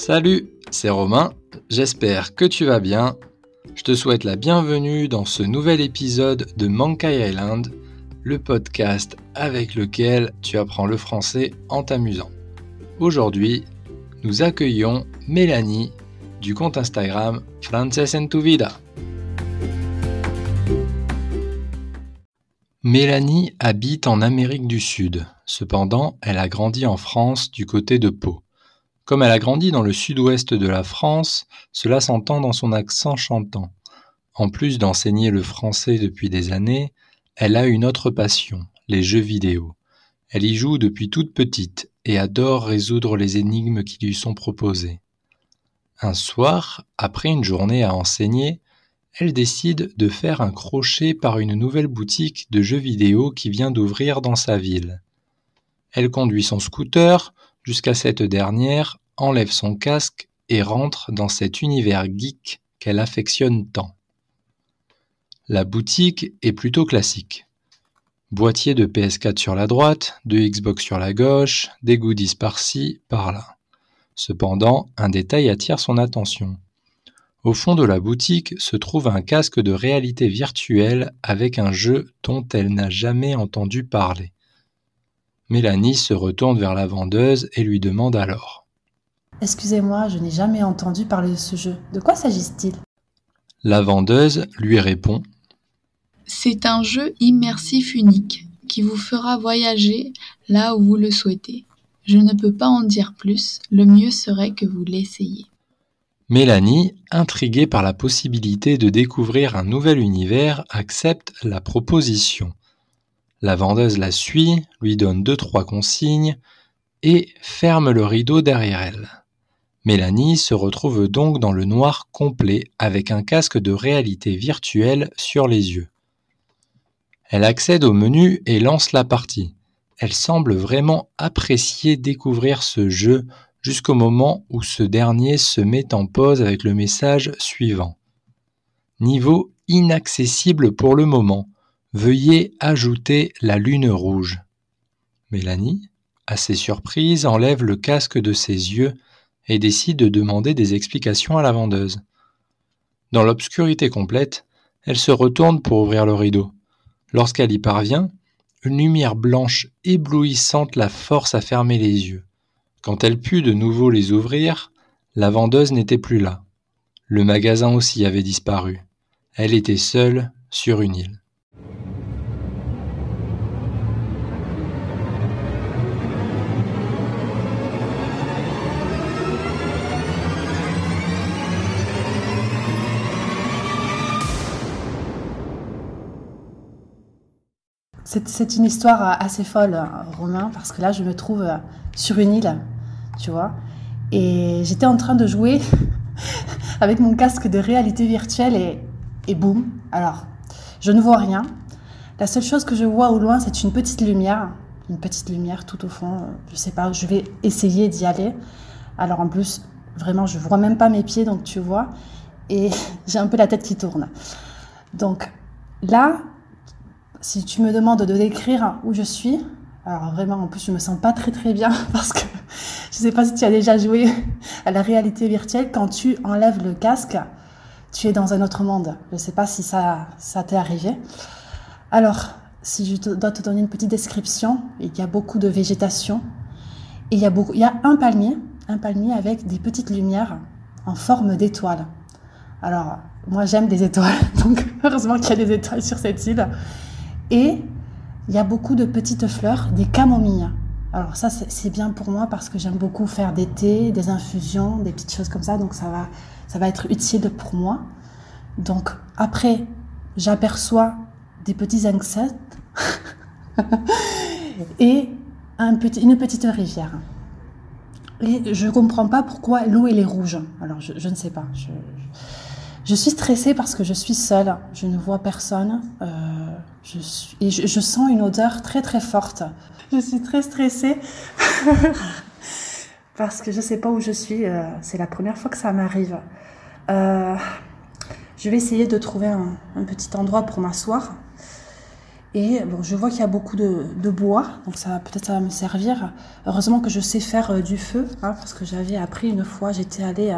Salut, c'est Romain, j'espère que tu vas bien. Je te souhaite la bienvenue dans ce nouvel épisode de Mankai Island, le podcast avec lequel tu apprends le français en t'amusant. Aujourd'hui, nous accueillons Mélanie du compte Instagram Frances en tu vida. Mélanie habite en Amérique du Sud. Cependant, elle a grandi en France du côté de Pau. Comme elle a grandi dans le sud-ouest de la France, cela s'entend dans son accent chantant. En plus d'enseigner le français depuis des années, elle a une autre passion, les jeux vidéo. Elle y joue depuis toute petite et adore résoudre les énigmes qui lui sont proposées. Un soir, après une journée à enseigner, elle décide de faire un crochet par une nouvelle boutique de jeux vidéo qui vient d'ouvrir dans sa ville. Elle conduit son scooter jusqu'à cette dernière, enlève son casque et rentre dans cet univers geek qu'elle affectionne tant. La boutique est plutôt classique. Boîtier de PS4 sur la droite, de Xbox sur la gauche, des goodies par-ci, par-là. Cependant, un détail attire son attention. Au fond de la boutique se trouve un casque de réalité virtuelle avec un jeu dont elle n'a jamais entendu parler. Mélanie se retourne vers la vendeuse et lui demande alors. Excusez-moi, je n'ai jamais entendu parler de ce jeu. De quoi s'agit-il? La vendeuse lui répond. C'est un jeu immersif unique qui vous fera voyager là où vous le souhaitez. Je ne peux pas en dire plus, le mieux serait que vous l'essayiez. Mélanie, intriguée par la possibilité de découvrir un nouvel univers, accepte la proposition. La vendeuse la suit, lui donne deux trois consignes et ferme le rideau derrière elle. Mélanie se retrouve donc dans le noir complet avec un casque de réalité virtuelle sur les yeux. Elle accède au menu et lance la partie. Elle semble vraiment apprécier découvrir ce jeu jusqu'au moment où ce dernier se met en pause avec le message suivant. Niveau inaccessible pour le moment. Veuillez ajouter la lune rouge. Mélanie, assez surprise, enlève le casque de ses yeux et décide de demander des explications à la vendeuse. Dans l'obscurité complète, elle se retourne pour ouvrir le rideau. Lorsqu'elle y parvient, une lumière blanche éblouissante la force à fermer les yeux. Quand elle put de nouveau les ouvrir, la vendeuse n'était plus là. Le magasin aussi avait disparu. Elle était seule sur une île. C'est une histoire assez folle, Romain, parce que là, je me trouve sur une île, tu vois. Et j'étais en train de jouer avec mon casque de réalité virtuelle et, et boum. Alors, je ne vois rien. La seule chose que je vois au loin, c'est une petite lumière. Une petite lumière tout au fond. Je sais pas, je vais essayer d'y aller. Alors en plus, vraiment, je vois même pas mes pieds, donc tu vois. Et j'ai un peu la tête qui tourne. Donc là, si tu me demandes de décrire où je suis, alors vraiment, en plus, je me sens pas très très bien parce que je sais pas si tu as déjà joué à la réalité virtuelle. Quand tu enlèves le casque, tu es dans un autre monde. Je sais pas si ça, ça t'est arrivé. Alors, si je dois te donner une petite description, il y a beaucoup de végétation et il y a beaucoup, il y a un palmier, un palmier avec des petites lumières en forme d'étoiles. Alors, moi j'aime des étoiles, donc heureusement qu'il y a des étoiles sur cette île. Et il y a beaucoup de petites fleurs, des camomilles. Alors ça, c'est bien pour moi parce que j'aime beaucoup faire des thés, des infusions, des petites choses comme ça. Donc ça va, ça va être utile pour moi. Donc après, j'aperçois des petits insectes et une petite rivière. Et je ne comprends pas pourquoi l'eau elle est rouge. Alors je, ne sais pas. Je, je suis stressée parce que je suis seule, je ne vois personne, euh, je et je, sens une odeur très très forte. Je suis très stressée parce que je ne sais pas où je suis. Euh, c'est la première fois que ça m'arrive. Euh, je vais essayer de trouver un, petit endroit pour m'asseoir. Et bon, je vois qu'il y a beaucoup de, bois, donc ça peut-être ça va me servir. Heureusement que je sais faire du feu, hein, parce que j'avais appris une fois, j'étais allée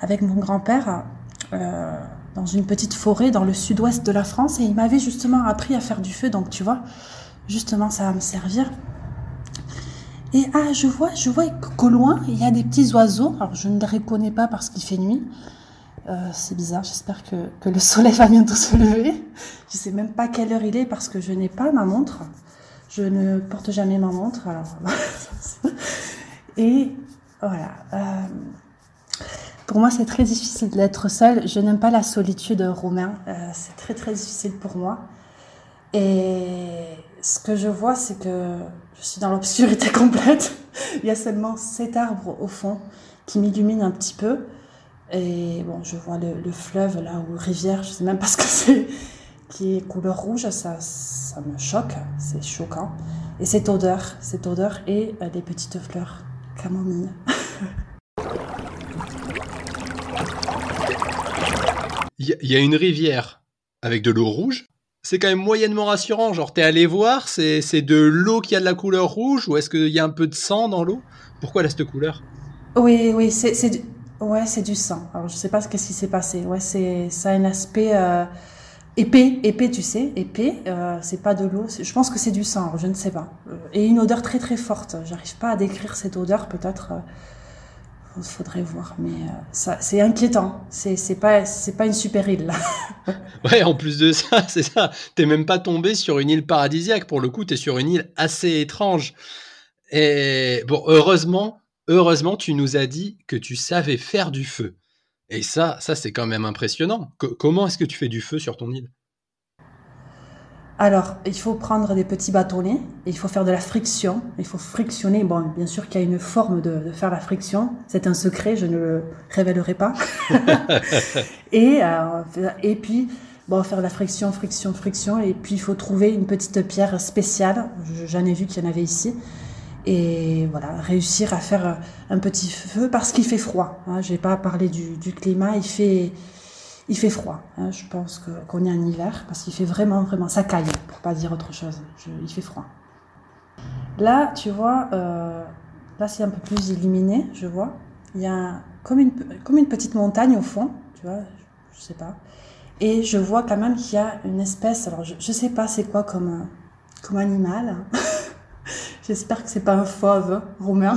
avec mon grand-père euh, dans une petite forêt dans le sud-ouest de la France, et il m'avait justement appris à faire du feu. Donc tu vois, justement, ça va me servir. Et ah, je vois, je vois qu'au loin, il y a des petits oiseaux. Alors je ne les reconnais pas parce qu'il fait nuit. Euh, c'est bizarre, j'espère que, que, le soleil va bientôt se lever. Je sais même pas quelle heure il est parce que je n'ai pas ma montre. Je ne porte jamais ma montre. Alors... Et voilà. Euh, pour moi, c'est très difficile d'être seule. Je n'aime pas la solitude, Romain. Euh, c'est très très difficile pour moi. Et ce que je vois, c'est que je suis dans l'obscurité complète. Il y a seulement cet arbre au fond qui m'illumine un petit peu. Et bon, je vois le, fleuve là, ou rivière, je sais même pas ce que c'est, qui est couleur rouge, ça, ça me choque, c'est choquant. Et cette odeur, cette odeur et euh, petites fleurs, camomille. Il y, a une rivière avec de l'eau rouge. C'est quand même moyennement rassurant. Genre, t'es allé voir, c'est de l'eau qui a de la couleur rouge ou est-ce qu'il y a un peu de sang dans l'eau? Pourquoi elle a cette couleur? Oui, oui, c'est Ouais, c'est du sang. Alors, je sais pas ce qu'est-ce qui s'est passé. Ouais, c'est, ça a un aspect euh, épais, épais, tu sais, épais. Euh, c'est pas de l'eau. Je pense que c'est du sang. je ne sais pas. Euh, et une odeur très très forte. J'arrive pas à décrire cette odeur. Peut-être, il faudrait voir. Mais ça, c'est inquiétant. C'est, c'est pas une super île là. ouais, en plus de ça, c'est ça. T'es même pas tombé sur une île paradisiaque. Pour le coup, t'es sur une île assez étrange. Et bon, heureusement, heureusement, tu nous as dit que tu savais faire du feu. Et ça, ça c'est quand même impressionnant. comment est-ce que tu fais du feu sur ton île? Alors, il faut prendre des petits bâtonnets, il faut faire de la friction, il faut frictionner. Bon, bien sûr qu'il y a une forme de, faire la friction, c'est un secret, je ne le révélerai pas. et, euh, et puis, bon, faire la friction, friction, friction, et puis il faut trouver une petite pierre spéciale. J'en ai vu qu'il y en avait ici et voilà, réussir à faire un petit feu parce qu'il fait froid. Hein. Je n'ai pas parlé du, du, climat, il fait, il fait froid. Hein. Je pense qu'on est en hiver parce qu'il fait vraiment, vraiment, ça caille, pour pas dire autre chose. il fait froid. Là, tu vois, euh, là c'est un peu plus illuminé, je vois. Il y a comme une, comme une petite montagne au fond, tu vois, je sais pas. Et je vois quand même qu'il y a une espèce, alors je, je sais pas c'est quoi comme, comme animal. J'espère que c'est pas un fauve hein, romain.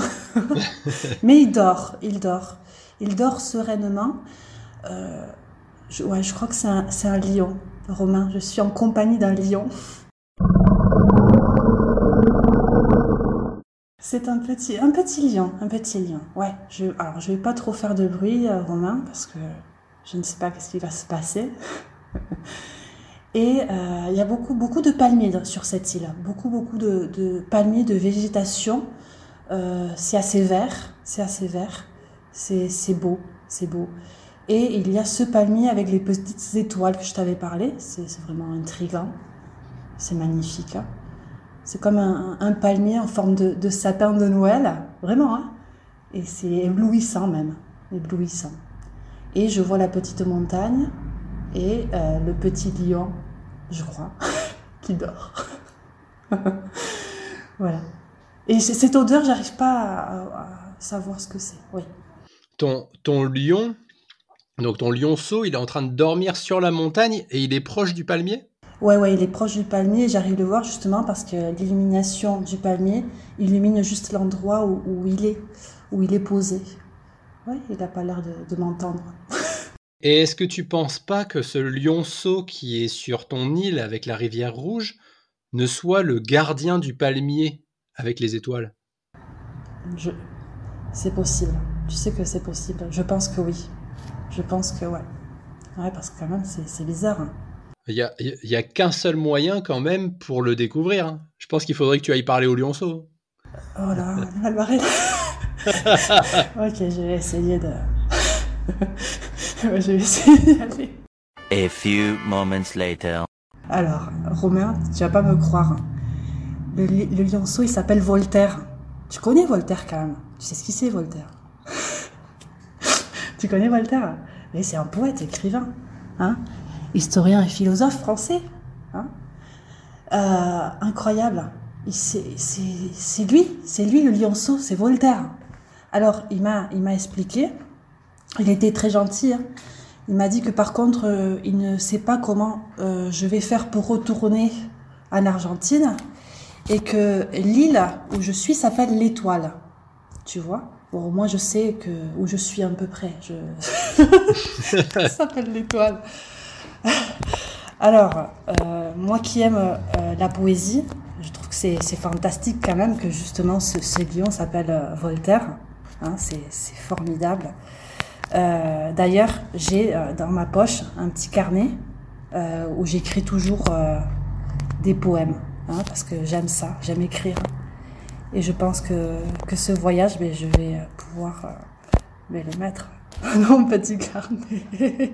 Mais il dort, il dort. Il dort sereinement. Euh, je, crois que c'est un, lion romain. Je suis en compagnie d'un lion. C'est un petit, un petit lion, un petit lion. Ouais, je, alors je vais pas trop faire de bruit, euh, Romain, parce que je ne sais pas ce qui va se passer. Et euh, il y a beaucoup, beaucoup de palmiers sur cette île, beaucoup, beaucoup de, de palmiers, de végétation. Euh, c'est assez vert, c'est assez vert, c'est beau, c'est beau. Et il y a ce palmier avec les petites étoiles que je t'avais parlé, c'est vraiment intriguant, c'est magnifique. Hein. c'est comme un, palmier en forme de, sapin de Noël, vraiment, hein et c'est éblouissant même, éblouissant. Et je vois la petite montagne, et euh, le petit lion, je crois, qui dort. voilà. Et cette odeur, j'arrive pas à, savoir ce que c'est. Oui. Ton, ton lion, donc ton lionceau, il est en train de dormir sur la montagne et il est proche du palmier? Ouais, ouais, il est proche du palmier. J'arrive à le voir justement parce que l'illumination du palmier illumine juste l'endroit où, il est, où il est posé. Ouais, il n'a pas l'air de m'entendre. Et est-ce que tu penses pas que ce lionceau qui est sur ton île avec la rivière rouge ne soit le gardien du palmier avec les étoiles? Je... C'est possible. Tu sais que c'est possible. Je pense que oui. Je pense que ouais. Ouais, parce que quand même, c'est bizarre. Hein. Il n'y a, a qu'un seul moyen quand même pour le découvrir. Hein. Je pense qu'il faudrait que tu ailles parler au lionceau. Oh là, elle va Ok, je vais essayer de... je vais essayer d'y aller. A few moments later. Alors, Romain, tu vas pas me croire. Le, lionceau, il s'appelle Voltaire. Tu connais Voltaire quand même? Tu sais ce qu'il c'est, Voltaire? Tu connais Voltaire Mais c'est un poète, écrivain. Hein? Historien et philosophe français. Hein? Euh, incroyable. C'est lui, c'est lui le lionceau, c'est Voltaire. Alors, il m'a expliqué, il était très gentil. hein. Il m'a dit que par contre, euh, il ne sait pas comment euh, je vais faire pour retourner en Argentine et que l'île où je suis s'appelle l'Étoile. Tu vois? Bon, moi je sais que où je suis à peu près. Je... Ça s'appelle l'Étoile. Alors, euh, moi qui aime euh, la poésie, je trouve que c'est fantastique quand même que justement ce, ce lion s'appelle euh, Voltaire. Hein, c'est formidable. D'ailleurs, j'ai dans ma poche un petit carnet où j'écris toujours des poèmes, hein, parce que j'aime ça, j'aime écrire. Et je pense que, que ce voyage, ben, je vais euh, pouvoir euh, ben, le mettre dans mon petit carnet.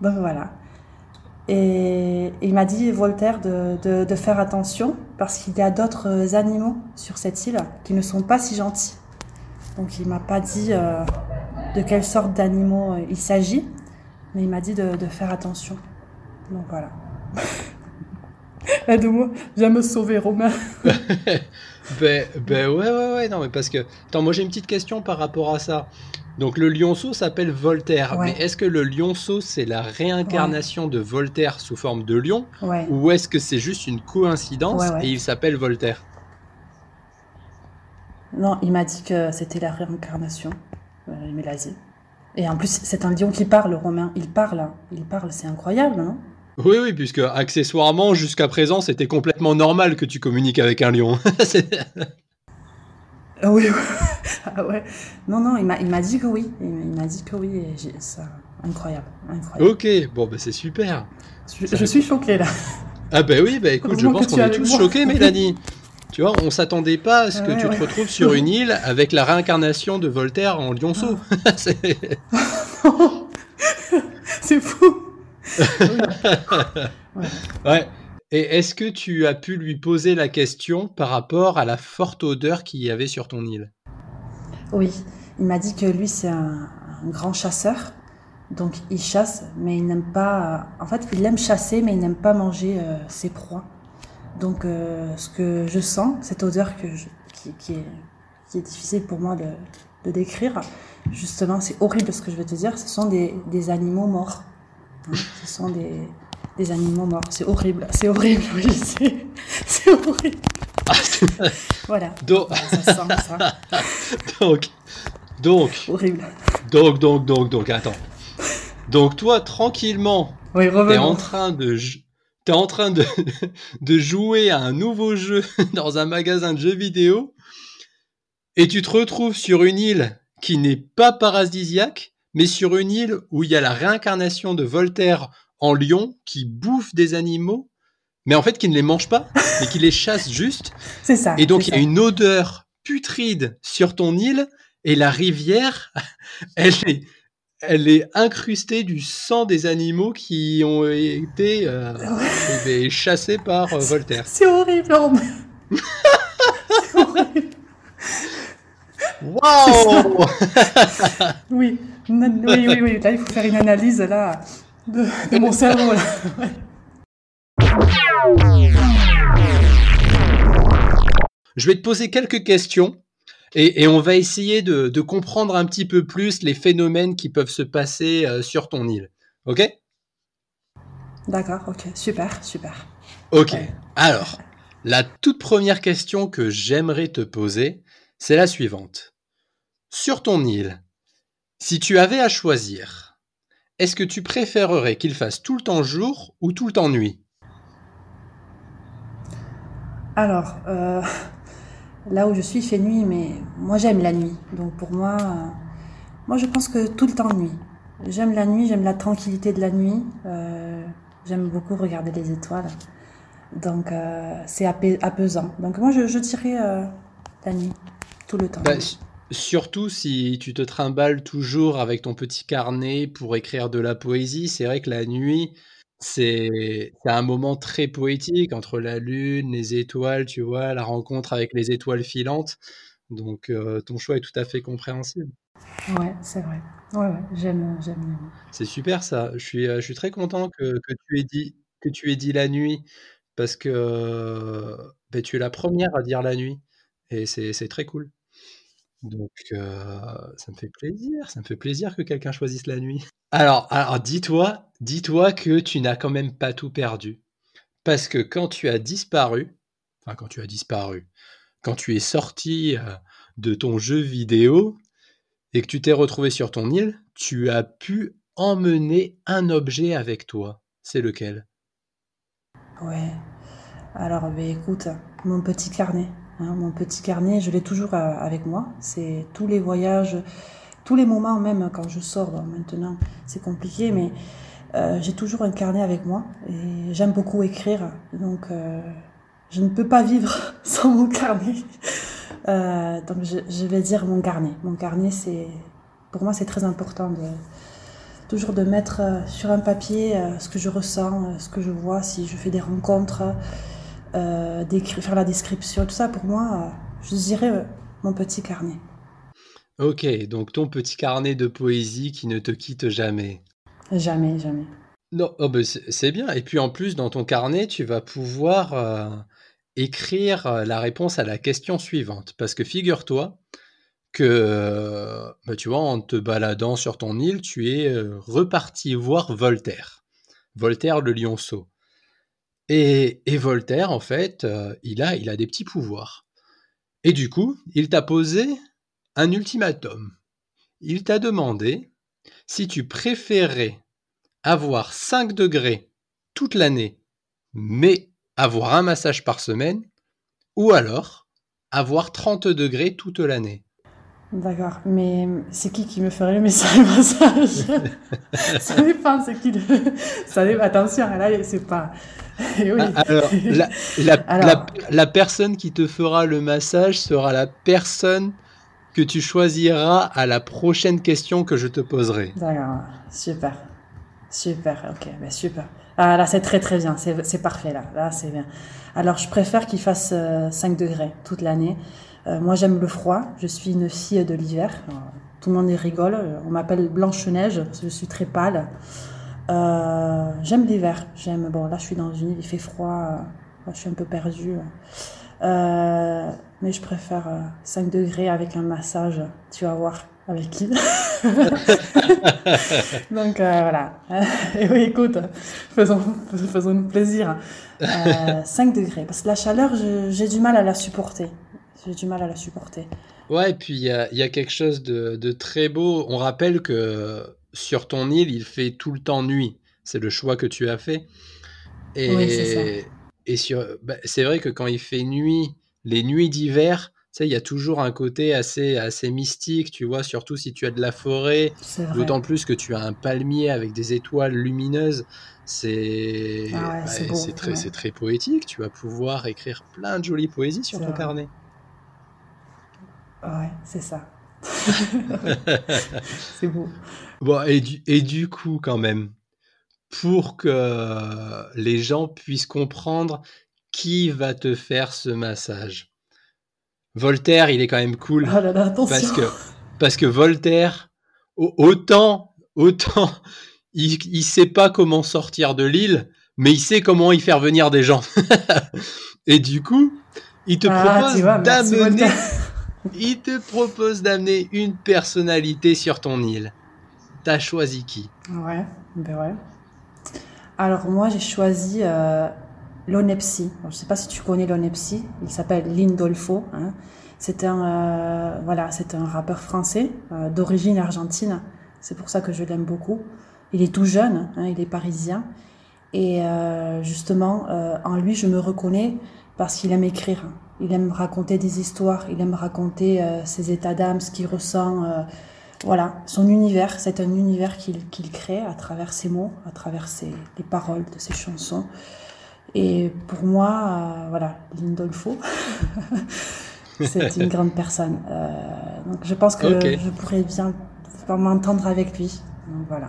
Donc voilà. Et il m'a dit, Voltaire, de, de, faire attention parce qu'il y a d'autres animaux sur cette île qui ne sont pas si gentils. Donc il m'a pas dit euh, de quelle sorte d'animaux euh, il s'agit, mais il m'a dit de, de faire attention. Donc voilà. Aide-moi, viens me sauver, Romain. Ben, ben ouais, ouais, ouais, non, mais parce que. Attends, moi j'ai une petite question par rapport à ça. Donc le lionceau s'appelle Voltaire, Ouais. mais est-ce que le lionceau c'est la réincarnation de Voltaire sous forme de lion, Ouais. ou est-ce que c'est juste une coïncidence et il s'appelle Voltaire? Non, il m'a dit que c'était la réincarnation. Euh, dit. Et en plus, c'est un lion qui parle, Romain. Il parle, hein. il parle, c'est incroyable, non Oui, oui, puisque accessoirement, jusqu'à présent, c'était complètement normal que tu communiques avec un lion. Ah Oui, ah ouais. Non, non, il m'a, il m'a dit que oui. Il, m'a dit que oui. Et j'ai, ça, incroyable, incroyable. ok, bon, ben c'est super. Je, je suis choquée là. Ah ben oui, bah écoute, je pense qu'on es est tous choqués, Mélanie. Tu vois, on s'attendait pas à ce que Ouais, tu ouais. te retrouves sur une île avec la réincarnation de Voltaire en lionceau. Ah. C'est fou. Ouais. Et est-ce que tu as pu lui poser la question par rapport à la forte odeur qu'il y avait sur ton île? Oui, il m'a dit que lui, c'est un, grand chasseur. Donc, il chasse, mais il n'aime pas. En fait, il aime chasser, mais il n'aime pas manger euh, ses proies. Donc, euh, ce que je sens, cette odeur qui, est, difficile pour moi de, décrire, justement, c'est horrible ce que je vais te dire. Ce sont des animaux morts. Ce sont des, des animaux morts. C'est horrible. C'est horrible, oui, c'est horrible. Voilà. donc, Ça sent ça. donc, donc, Horrible. donc, donc, donc, donc, attends. Donc toi, tranquillement, Oui, t'es en train de, t'es en train de, de jouer à un nouveau jeu dans un magasin de jeux vidéo et tu te retrouves sur une île qui n'est pas paradisiaque, mais sur une île où il y a la réincarnation de Voltaire en lion qui bouffe des animaux, mais en fait qui ne les mange pas, mais qui les chasse juste. C'est ça. Et donc il y a ça. une odeur putride sur ton île et la rivière, elle est, elle est incrustée du sang des animaux qui ont été euh, chassés par euh, Voltaire. C'est horrible, Romain. C'est horrible. Waouh Oui. Oui, oui, oui. Là, il faut faire une analyse là de, de mon cerveau. Là. Ouais. Je vais te poser quelques questions et, et on va essayer de, de comprendre un petit peu plus les phénomènes qui peuvent se passer euh, sur ton île. Ok? D'accord, ok. Super, super. Ok. Ouais. Alors, la toute première question que j'aimerais te poser, c'est la suivante. Sur ton île, si tu avais à choisir, est-ce que tu préférerais qu'il fasse tout le temps jour ou tout le temps nuit? Alors, euh, là où je suis, il fait nuit, mais moi, j'aime la nuit. Donc, pour moi, euh, moi, je pense que tout le temps nuit. J'aime la nuit, j'aime la tranquillité de la nuit. euh, j'aime beaucoup regarder les étoiles. Donc, c'est apais- apaisant. Donc, moi, je, je dirais la nuit, tout le temps. Bah, Surtout si tu te trimbales toujours avec ton petit carnet pour écrire de la poésie, c'est vrai que la nuit, c'est un moment très poétique entre la lune, les étoiles, tu vois, la rencontre avec les étoiles filantes. Donc euh, ton choix est tout à fait compréhensible. Ouais, c'est vrai. Ouais, ouais, j'aime, j'aime. C'est super ça. Je suis, euh, je suis très content que, que tu aies dit, que tu aies dit la nuit parce que ben, tu es la première à dire la nuit et c'est très cool. Donc ça me fait plaisir, ça me fait plaisir que quelqu'un choisisse la nuit. Alors, alors dis-toi, dis-toi que tu n'as quand même pas tout perdu. Parce que quand tu as disparu, enfin quand tu as disparu, quand tu es sorti de ton jeu vidéo et que tu t'es retrouvé sur ton île, tu as pu emmener un objet avec toi. C'est lequel? Ouais. Alors, ben, écoute, mon petit carnet. Hein, mon petit carnet, je l'ai toujours euh, avec moi. C'est tous les voyages, tous les moments, même quand je sors. maintenant, c'est compliqué, mais euh, j'ai toujours un carnet avec moi et j'aime beaucoup écrire. Donc, euh, je ne peux pas vivre sans mon carnet. donc, je, vais dire mon carnet. Mon carnet, c'est pour moi, c'est très important de toujours de mettre sur un papier ce que je ressens, ce que je vois, si je fais des rencontres. Euh, faire la description, tout ça, pour moi, je dirais euh, mon petit carnet. Ok, donc ton petit carnet de poésie qui ne te quitte jamais. Jamais, jamais. Non, oh ben, c'est bien. Et puis en plus, dans ton carnet, tu vas pouvoir euh, écrire la réponse à la question suivante. Parce que figure-toi que, bah, tu vois, en te baladant sur ton île, tu es reparti voir Voltaire. Voltaire le lionceau. Et, Voltaire, en fait, euh, il, a, il a des petits pouvoirs. Et du coup, il t'a posé un ultimatum. Il t'a demandé si tu préférais avoir 5 degrés toute l'année, mais avoir un massage par semaine, ou alors avoir 30 degrés toute l'année. D'accord, mais c'est qui qui me ferait le massage Ça dépend, c'est qui le... Ça dépend, attention, là, c'est pas... Ah, alors, la, La, personne qui te fera le massage sera la personne que tu choisiras à la prochaine question que je te poserai. D'accord, super. Super, ok, ben super. Ah, là, c'est très très bien, c'est parfait là, là c'est bien. Alors, je préfère qu'il fasse 5 euh, degrés toute l'année. Euh, moi, j'aime le froid, je suis une fille de l'hiver. Tout le monde y rigole, on m'appelle Blanche-Neige, je suis très pâle. Euh, j'aime l'hiver. J'aime. Bon, là, je suis dans une île, il fait froid. je suis un peu perdue. Euh, mais je préfère 5 euh, degrés avec un massage. Tu vas voir avec qui. Donc voilà. Et oui, écoute, faisons, faisons plaisir. 5 degrés. Parce que la chaleur, j'ai du mal à la supporter. J'ai du mal à la supporter. Ouais, et puis il y a, y a, quelque chose de, de, très beau. On rappelle que sur ton île, il fait tout le temps nuit. C'est le choix que tu as fait. Et, et sur, bah, c'est vrai que quand il fait nuit, les nuits d'hiver, il y a toujours un côté assez, assez mystique, tu vois, surtout si tu as de la forêt, d'autant plus que tu as un palmier avec des étoiles lumineuses. C'est ah bah, très, très poétique. Tu vas pouvoir écrire plein de jolies poésies sur ton carnet. Ouais, c'est ça. c'est beau. Bon, et du, et du coup, quand même, pour que les gens puissent comprendre qui va te faire ce massage? Voltaire, il est quand même cool. Oh là là, parce que, parce que Voltaire, autant, autant, il, il sait pas comment sortir de l'île, mais il sait comment y faire venir des gens. et du coup, il te ah, propose d'amener il te propose d'amener une personnalité sur ton île. T'as choisi qui? Ouais, ben ouais. Alors moi j'ai choisi euh, Lonepsi. Je sais pas si tu connais Lonepsi. Il s'appelle Lindolfo. Hein. C'est un euh, voilà, un rappeur français euh, d'origine argentine. C'est pour ça que je l'aime beaucoup. Il est tout jeune, hein, il est parisien. Et euh, justement, en lui, je me reconnais parce qu'il aime écrire. Il aime raconter des histoires, il aime raconter euh, ses états d'âme, ce qu'il ressent. Euh, voilà, son univers, c'est un univers qu'il crée à travers ses mots, à travers ses, les paroles de ses chansons. Et pour moi, euh, voilà, Lindolfo, c'est une grande personne. donc je pense que je pourrais bien m'entendre avec lui. Donc voilà.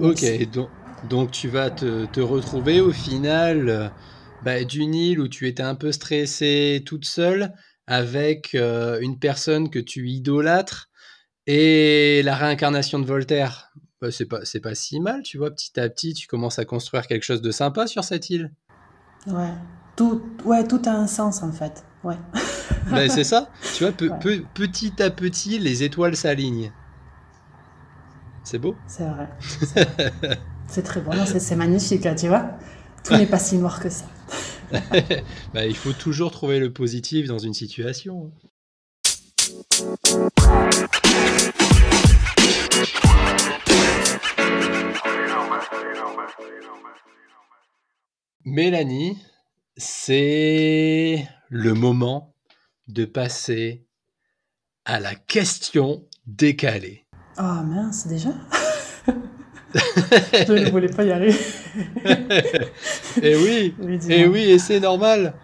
ok, donc, donc, tu vas te, te retrouver au final bah, d'une île où tu étais un peu stressée toute seule avec euh, une personne que tu idolâtres et la réincarnation de Voltaire. Bah, c'est pas, c'est pas si mal, tu vois, petit à petit, tu commences à construire quelque chose de sympa sur cette île. Ouais. Tout, ouais, tout a un sens en fait. Ouais. Ben, c'est ça. Tu vois, pe- Ouais. pe- petit à petit, les étoiles s'alignent. C'est beau? C'est vrai. C'est- très C'est c'est magnifique là, tu vois. Tout n'est pas si noir que ça. Bah, il faut toujours trouver le positif dans une situation. Mélanie, c'est le moment de passer à la question décalée. Oh mince, déjà? Je ne voulais pas y arriver. et oui, Oui, dis-moi. Et oui, et c'est normal.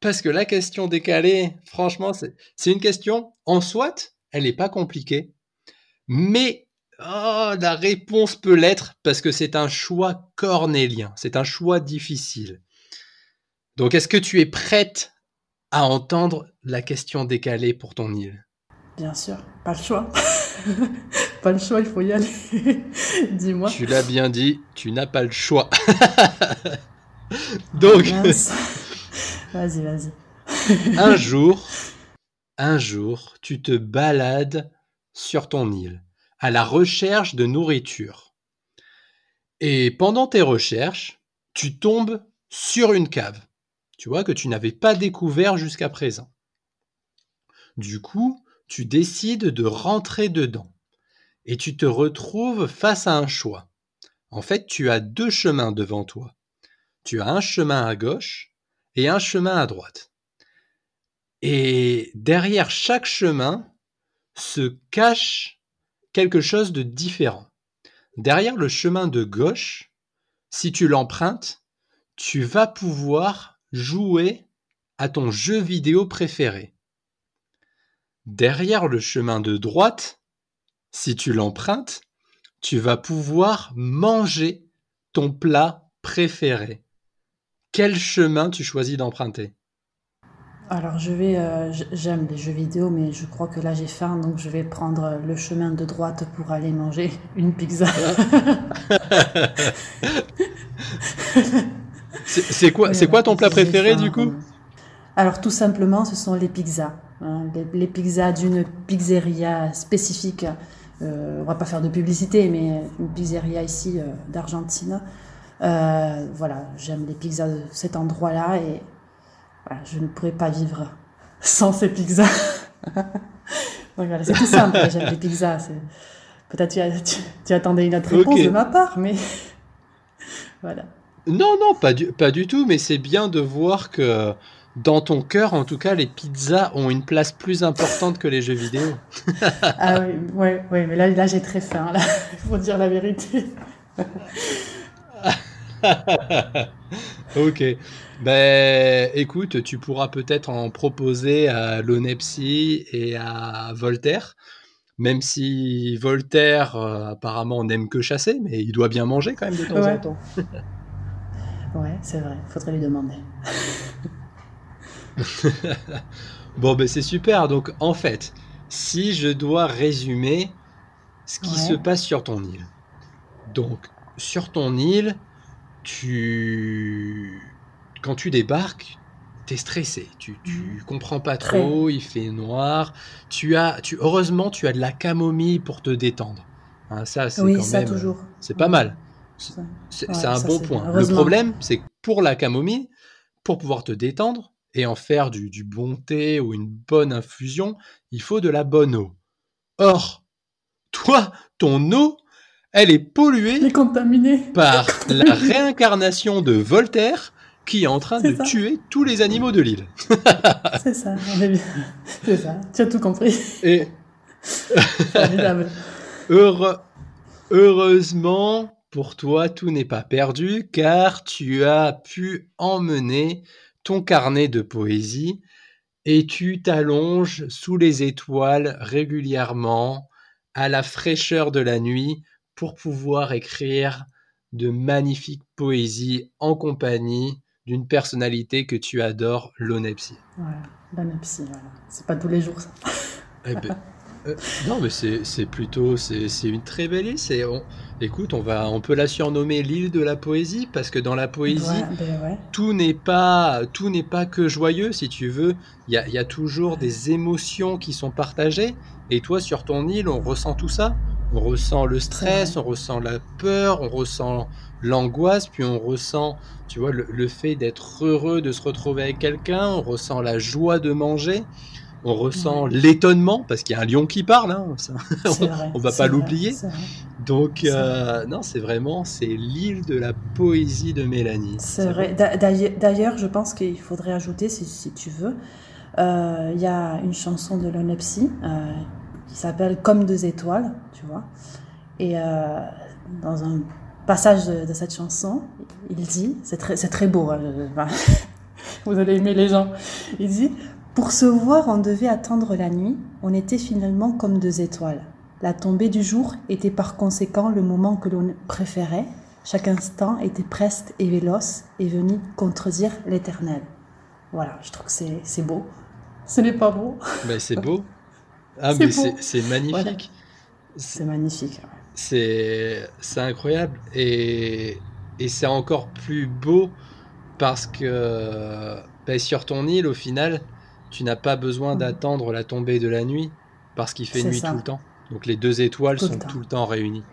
Parce que la question décalée, franchement, c'est c'est une question, en soit, elle n'est pas compliquée. Mais oh, la réponse peut l'être parce que c'est un choix cornélien. C'est un choix difficile. Donc, est-ce que tu es prête à entendre la question décalée pour ton île? Bien sûr, pas le choix. pas le choix, il faut y aller. Dis-moi. Tu l'as bien dit, tu n'as pas le choix. Donc, Mince. Vas-y, vas-y. un jour, un jour, tu te balades sur ton île à la recherche de nourriture. Et pendant tes recherches, tu tombes sur une cave, tu vois, que tu n'avais pas découvert jusqu'à présent. Du coup, tu décides de rentrer dedans et tu te retrouves face à un choix. En fait, tu as deux chemins devant toi. Tu as un chemin à gauche et un chemin à droite. Et derrière chaque chemin se cache quelque chose de différent. Derrière le chemin de gauche, si tu l'empruntes, tu vas pouvoir jouer à ton jeu vidéo préféré. Derrière le chemin de droite, si tu l'empruntes, tu vas pouvoir manger ton plat préféré. Quel chemin tu choisis d'emprunter? Alors, je vais. euh, J'aime les jeux vidéo, mais je crois que là j'ai faim, donc je vais prendre euh, le chemin de droite pour aller manger une pizza. C'est quoi, c'est quoi ton plat j'ai préféré faim, du coup? Alors, tout simplement, ce sont les pizzas. hein, les, les pizzas d'une pizzeria spécifique. Euh, on va pas faire de publicité, mais une pizzeria ici euh, d'Argentine. Euh, voilà, j'aime les pizzas de cet endroit-là et voilà, je ne pourrais pas vivre sans ces pizzas. Donc voilà, c'est tout simple, j'aime les pizzas. Peut-être tu, tu- tu attendais une autre réponse de ma part, mais voilà. Non, non, pas du, pas du tout, mais c'est bien de voir que dans ton cœur, en tout cas, les pizzas ont une place plus importante que les jeux vidéo. Ah oui, ouais, ouais, mais là, là j'ai très faim, là, faut dire la vérité. ok. Ben, écoute, tu pourras peut-être en proposer à l'Onepsi et à Voltaire, même si Voltaire, euh, apparemment, n'aime que chasser, mais il doit bien manger quand même de temps Ouais. en temps. Ouais, c'est vrai, faudrait lui demander. Bon, ben c'est super. Donc, en fait, si je dois résumer ce qui Ouais. se passe sur ton île. Donc, sur ton île, tu... Quand tu débarques, t'es stressé. Tu, tu comprends pas trop, il fait noir. Tu as... Tu... Heureusement, tu as de la camomille pour te détendre. Hein, ça, c'est Oui, quand ça même... toujours. C'est pas mal. C'est Ouais, un ça, bon point. Le problème, c'est que pour la camomille, pour pouvoir te détendre et en faire du, du bon thé ou une bonne infusion, il faut de la bonne eau. Or, toi, ton eau, elle est polluée est contaminé. par la réincarnation de Voltaire qui est en train de ça. tuer tous les animaux de l'île. C'est ça, on est bien. C'est ça, tu as tout compris. Et Formidable. Heure- Heureusement, pour toi, tout n'est pas perdu car tu as pu emmener ton carnet de poésie et tu t'allonges sous les étoiles régulièrement à la fraîcheur de la nuit pour pouvoir écrire de magnifiques poésies en compagnie d'une personnalité que tu adores, l'Onepsi. Voilà, la Nepsi, voilà. C'est pas tous les jours ça. Eh ben, Euh, non, mais c'est plutôt c'est une très belle île. C'est écoute, on va on peut la surnommer l'île de la poésie parce que dans la poésie, ben tout n'est pas tout n'est pas que joyeux. Si tu veux, il y a, y a, toujours des émotions qui sont partagées. Et toi, sur ton île, on ressent tout ça. On ressent le stress, on ressent la peur, on ressent l'angoisse, puis on ressent, tu vois, le fait d'être heureux de se retrouver avec quelqu'un, on ressent la joie de manger on ressent l'étonnement parce qu'il y a un lion qui parle, hein, on, va pas l'oublier. Donc euh, non, c'est vraiment c'est l'île de la poésie de Mélanie. C'est vrai. D'ailleurs, je pense qu'il faudrait ajouter, si, tu veux, euh, il y a une chanson de Lonepsy euh, qui s'appelle Comme deux étoiles, tu vois. Et dans un passage de, cette chanson, il dit, c'est très, très beau. Hein, vous allez aimer les gens. Il dit pour se voir, on devait attendre la nuit, on était finalement comme deux étoiles. La tombée du jour était par conséquent le moment que l'on préférait. Chaque instant était presque et véloce et venu contredire l'éternel. Voilà, je trouve que c'est beau. Ce n'est pas beau. Mais c'est beau. Ah, mais c'est magnifique. C'est magnifique. C'est incroyable. Et, et c'est encore plus beau parce que ben, sur ton île, au final, tu n'as pas besoin mm. d'attendre la tombée de la nuit parce qu'il fait nuit tout le temps. Donc les deux étoiles sont tout le temps réunies.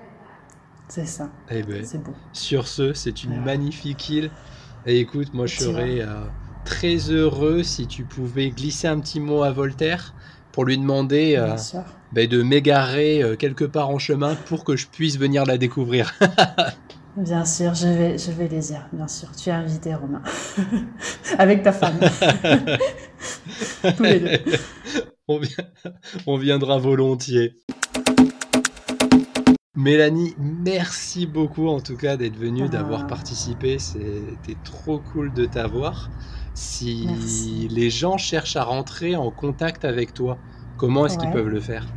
C'est ça. Eh ben, beau. Sur ce, c'est une magnifique île. Et écoute, moi je serais euh, très heureux si tu pouvais glisser un petit mot à Voltaire pour lui demander euh, ben, de m'égarer euh, quelque part en chemin pour que je puisse venir la découvrir. Bien sûr, je vais, je vais les dire, bien sûr. Tu es invité, Romain. Avec ta femme. Tous les deux. On, viendra volontiers. Mélanie, merci beaucoup en tout cas d'être venue, d'avoir ah. participé. C'était trop cool de t'avoir. Si les gens cherchent à rentrer en contact avec toi, comment est-ce qu'ils peuvent le faire?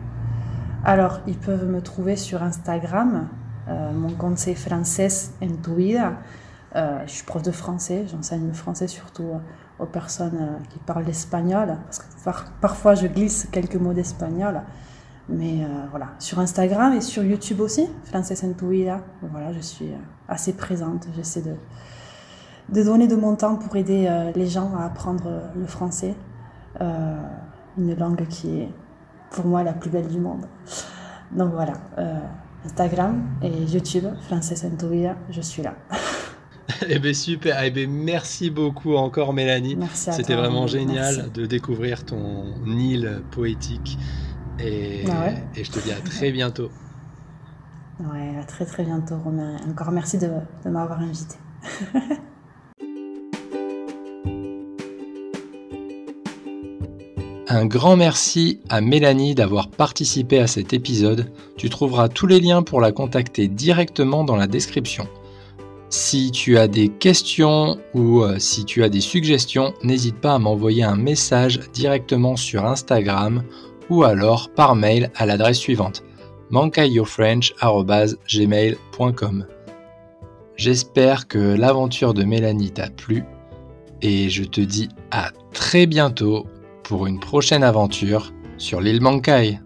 Alors, ils peuvent me trouver sur Instagram mon compte c'est Frances en tu euh, je suis prof de français, j'enseigne le français surtout aux personnes euh, qui parlent l'espagnol, parce que parfois je glisse quelques mots d'espagnol. Mais voilà, sur Instagram et sur YouTube aussi, Frances en tu Voilà, je suis assez présente. J'essaie de donner de mon temps pour aider les gens à apprendre le français, une langue qui est pour moi la plus belle du monde. Donc voilà. Instagram et YouTube, Frances Entouilla, je suis là. eh bien super, eh bien, merci beaucoup encore Mélanie. Merci C'était vraiment génial de découvrir ton île poétique et, ah et, je te dis à très bientôt. Ouais, à très très bientôt Romain. Encore merci de, de m'avoir invité. Un grand merci à Mélanie d'avoir participé à cet épisode. Tu trouveras tous les liens pour la contacter directement dans la description. Si tu as des questions ou euh, si tu as des suggestions, n'hésite pas à m'envoyer un message directement sur Instagram ou alors par mail à l'adresse suivante mancayofrench.gmail.com J'espère que l'aventure de Mélanie t'a plu et je te dis à très bientôt pour une prochaine aventure sur l'île Mankai.